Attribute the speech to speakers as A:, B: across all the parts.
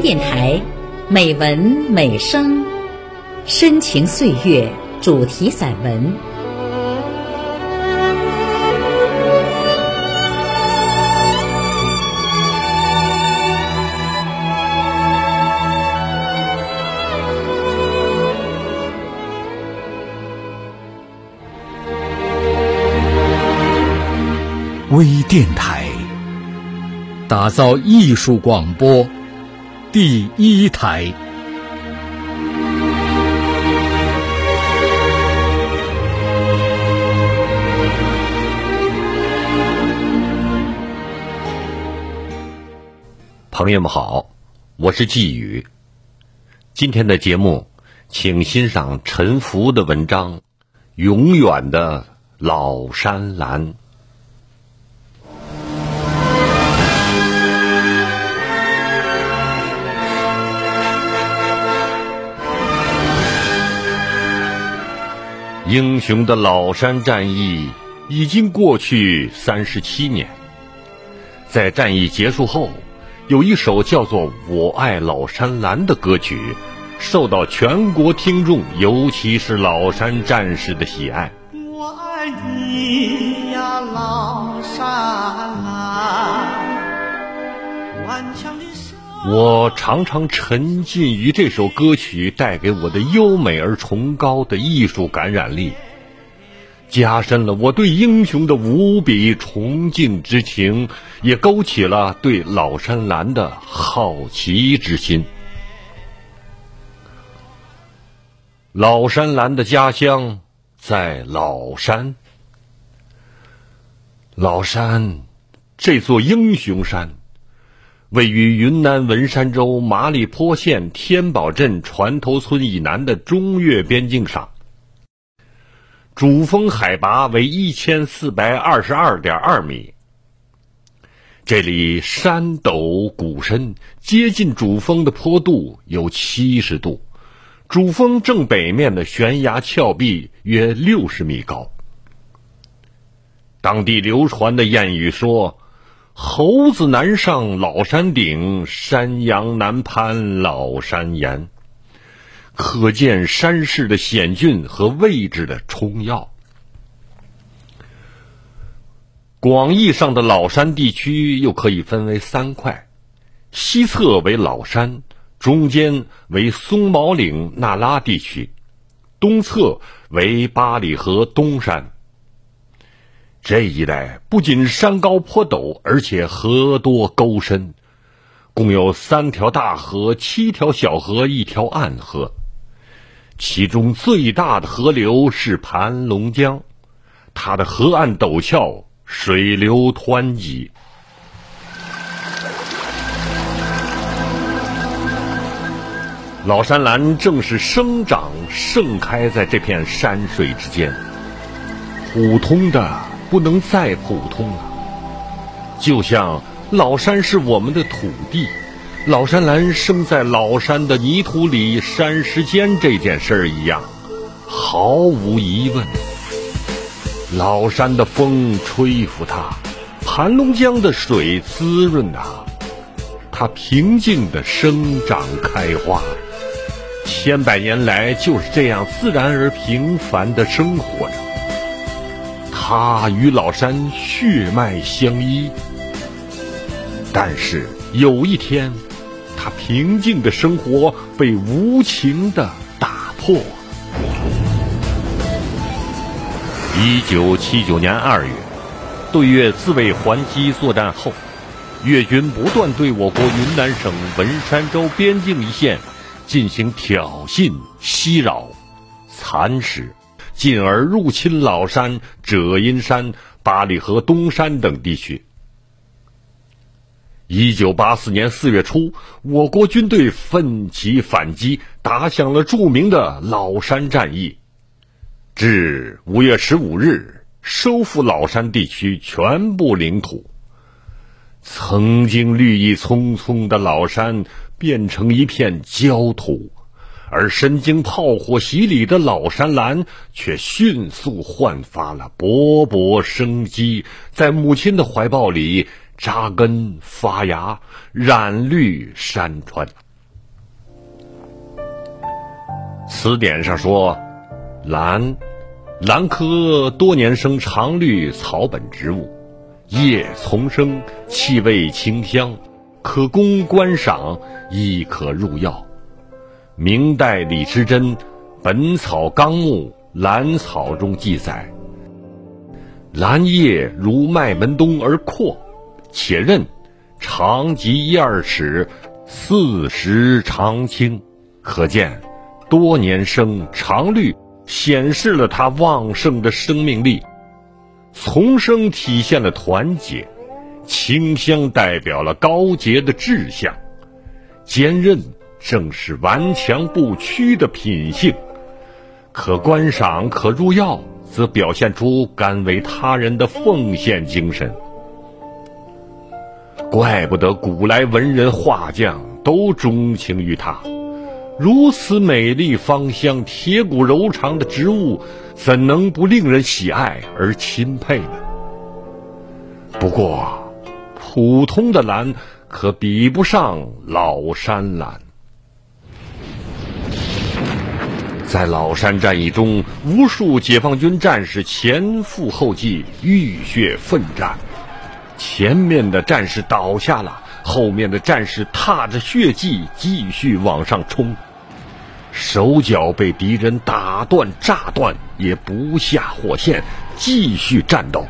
A: 电台，美文美声，深情岁月主题散文。
B: 微电台，打造艺术广播第一台。
C: 朋友们好，我是季宇。今天的节目，请欣赏陈福的文章《永远的老山蓝》。英雄的老山战役已经过去三十七年，在战役结束后，有一首叫做《我爱老山蓝》的歌曲，受到全国听众，尤其是老山战士的喜爱。
D: 我爱你呀，老山蓝，顽强。
C: 我常常沉浸于这首歌曲带给我的优美而崇高的艺术感染力，加深了我对英雄的无比崇敬之情，也勾起了对老山兰的好奇之心。老山兰的家乡在老山，老山这座英雄山。位于云南文山州麻栗坡县天宝镇船头村以南的中越边境上，主峰海拔为一千四百二十二点二米。这里山陡谷深，接近主峰的坡度有七十度，主峰正北面的悬崖峭壁约六十米高。当地流传的谚语说。猴子难上老山顶，山羊难攀老山岩。可见山势的险峻和位置的冲要。广义上的老山地区又可以分为三块：西侧为老山，中间为松毛岭那拉地区，东侧为八里河东山。这一带不仅山高坡陡，而且河多沟深，共有三条大河、七条小河、一条暗河。其中最大的河流是盘龙江，它的河岸陡峭，水流湍急。老山兰正是生长盛开在这片山水之间，普通的。不能再普通了，就像老山是我们的土地，老山兰生在老山的泥土里、山石间这件事儿一样，毫无疑问。老山的风吹拂它，盘龙江的水滋润它，它平静的生长开花，千百年来就是这样自然而平凡的生活着。他与老山血脉相依，但是有一天，他平静的生活被无情的打破。一九七九年二月，对越自卫还击作战后，越军不断对我国云南省文山州边境一线进行挑衅、袭扰、蚕食。进而入侵老山、者阴山、八里河东山等地区。一九八四年四月初，我国军队奋起反击，打响了著名的老山战役。至五月十五日，收复老山地区全部领土。曾经绿意葱葱的老山，变成一片焦土。而身经炮火洗礼的老山兰却迅速焕发了勃勃生机在母亲的怀抱里扎根发芽染绿山川。词典上说兰兰科多年生常绿草本植物叶丛生气味清香可供观赏亦可入药。明代李时珍《本草纲目兰草》中记载，兰叶如麦门冬而阔，且韧，长及一二尺，四时常青，可见。多年生常绿，显示了它旺盛的生命力；丛生体现了团结，清香代表了高洁的志向，坚韧正是顽强不屈的品性；可观赏、可入药，则表现出甘为他人的奉献精神。怪不得古来文人画匠都钟情于它。如此美丽芳香、铁骨柔肠的植物，怎能不令人喜爱而钦佩呢？不过，普通的兰可比不上老山兰。在老山战役中，无数解放军战士前赴后继，浴血奋战。前面的战士倒下了，后面的战士踏着血迹继续往上冲。手脚被敌人打断、炸断，也不下火线，继续战斗。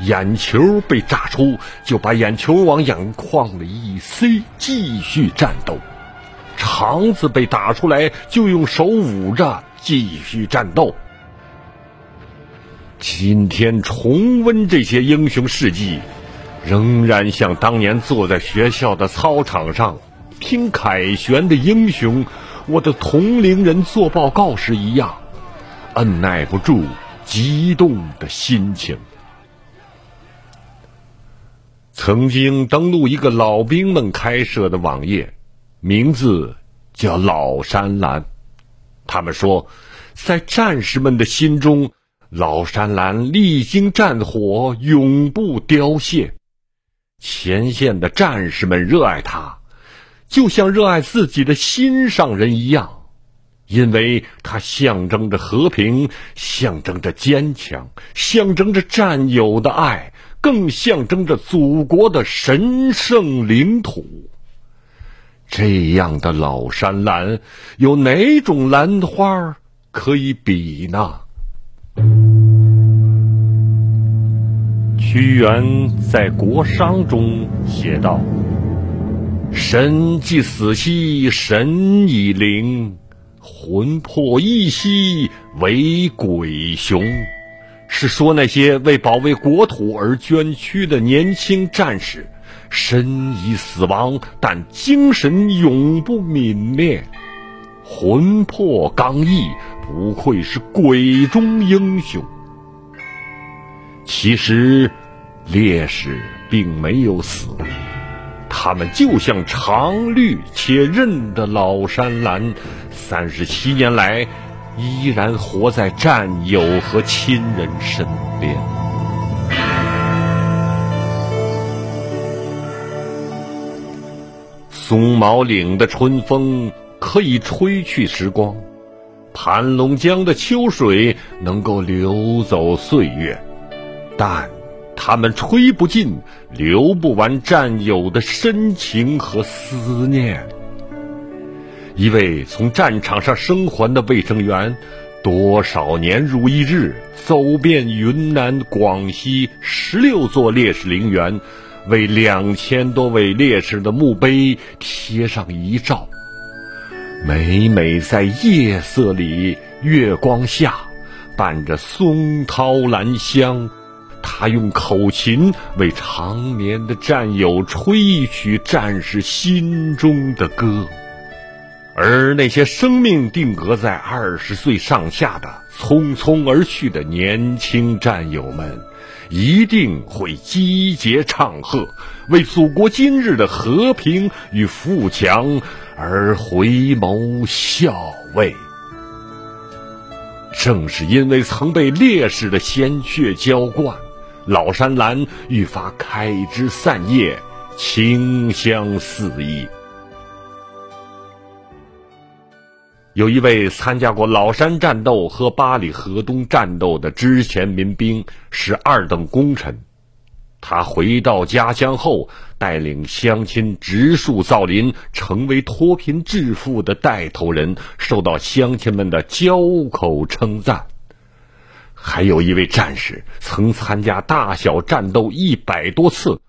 C: 眼球被炸出，就把眼球往眼眶里一塞，继续战斗。肠子被打出来，就用手捂着，继续战斗。今天重温这些英雄事迹，仍然像当年坐在学校的操场上听凯旋的英雄。我的同龄人做报告时一样，按耐不住激动的心情。曾经登录一个老兵们开设的网页，名字叫“老山兰”。他们说，在战士们的心中，老山兰历经战火，永不凋谢。前线的战士们热爱它。就像热爱自己的心上人一样，因为它象征着和平，象征着坚强，象征着战友的爱，更象征着祖国的神圣领土。这样的老山兰，有哪种兰花可以比呢？屈原在《国殇》中写道。神既死兮神已灵，魂魄一兮为鬼雄。是说那些为保卫国土而捐躯的年轻战士，身已死亡，但精神永不泯灭，魂魄刚毅，不愧是鬼中英雄。其实，烈士并没有死。他们就像常绿且韧的老山兰，三十七年来依然活在战友和亲人身边。松毛岭的春风可以吹去时光，盘龙江的秋水能够流走岁月，但。他们吹不尽、流不完战友的深情和思念。一位从战场上生还的卫生员，多少年如一日，走遍云南、广西十六座烈士陵园，为两千多位烈士的墓碑贴上遗照。每每在夜色里、月光下，伴着松涛兰香。他用口琴为长眠的战友吹一曲战士心中的歌，而那些生命定格在二十岁上下的匆匆而去的年轻战友们，一定会击节唱和，为祖国今日的和平与富强而回眸笑慰。正是因为曾被烈士的鲜血浇灌。老山兰愈发开枝散叶，清香四溢。有一位参加过老山战斗和八里河东战斗的之前民兵，是二等功臣。他回到家乡后，带领乡亲植树造林，成为脱贫致富的带头人，受到乡亲们的交口称赞。还有一位战士，曾参加大小战斗一百多次，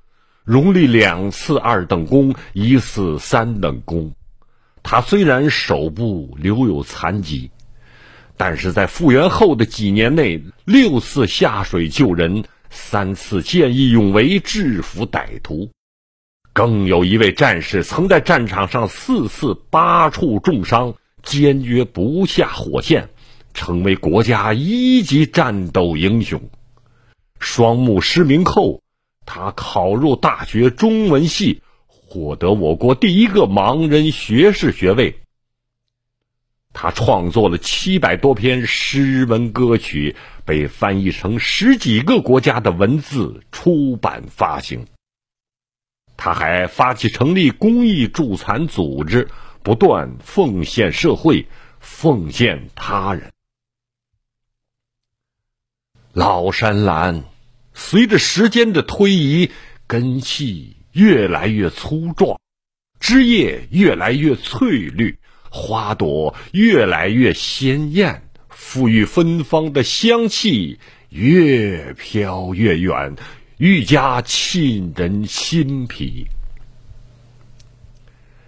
C: 荣立两次二等功，一次三等功。他虽然手部留有残疾，但是在复原后的几年内，六次下水救人，三次见义勇为制服歹徒。更有一位战士曾在战场上四次八处重伤，坚决不下火线，成为国家一级战斗英雄。双目失明后，他考入大学中文系。获得我国第一个盲人学士学位。他创作了七百多篇诗文歌曲，被翻译成十几个国家的文字出版发行。他还发起成立公益助残组织，不断奉献社会，奉献他人。老山兰，随着时间的推移，根系。越来越粗壮，枝叶越来越翠绿，花朵越来越鲜艳，馥郁芬芳的香气越飘越远，愈加沁人心脾。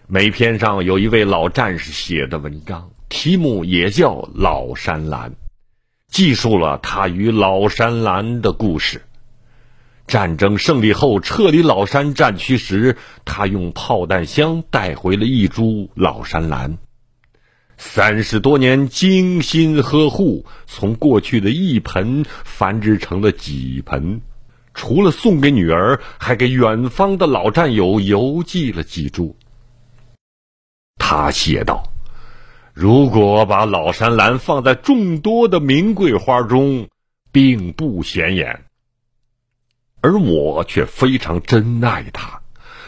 C: 每篇上有一位老战士写的文章，题目也叫《老山兰》，记述了他与老山兰的故事。战争胜利后撤离老山战区时，他用炮弹箱带回了一株老山兰。三十多年精心呵护，从过去的一盆繁殖成了几盆。除了送给女儿，还给远方的老战友邮寄了几株。他写道：“如果把老山兰放在众多的名贵花中，并不显眼。”而我却非常珍爱它，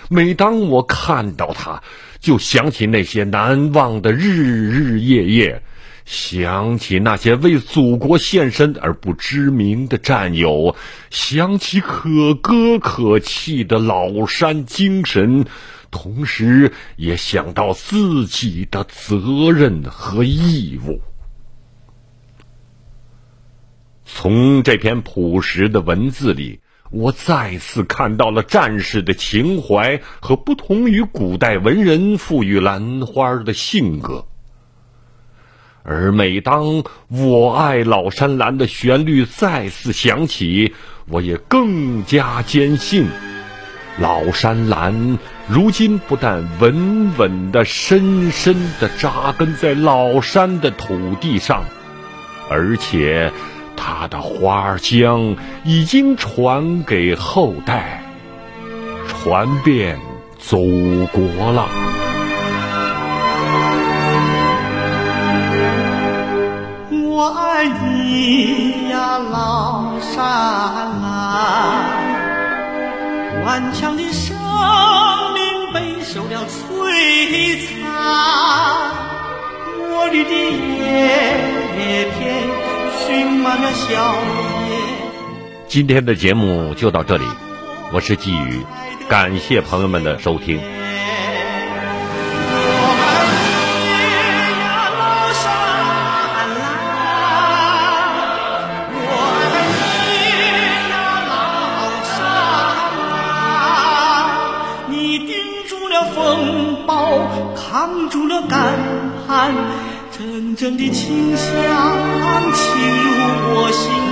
C: 每当我看到它，就想起那些难忘的日日夜夜，想起那些为祖国献身而不知名的战友，想起可歌可泣的老山精神，同时也想到自己的责任和义务。从这篇朴实的文字里。我再次看到了战士的情怀和不同于古代文人赋予兰花的性格，而每当我爱老山兰的旋律再次响起，我也更加坚信，老山兰如今不但稳稳的、深深的扎根在老山的土地上，而且。它的花香已经传给后代，传遍祖国了。
D: 我爱你呀，老山兰，顽强的生命备受了摧残，我绿的叶片。
C: 今天的节目就到这里，我是季宇，感谢朋友们的收听。
D: 你顶住了风暴，扛住了干旱。阵阵的清香沁入我心。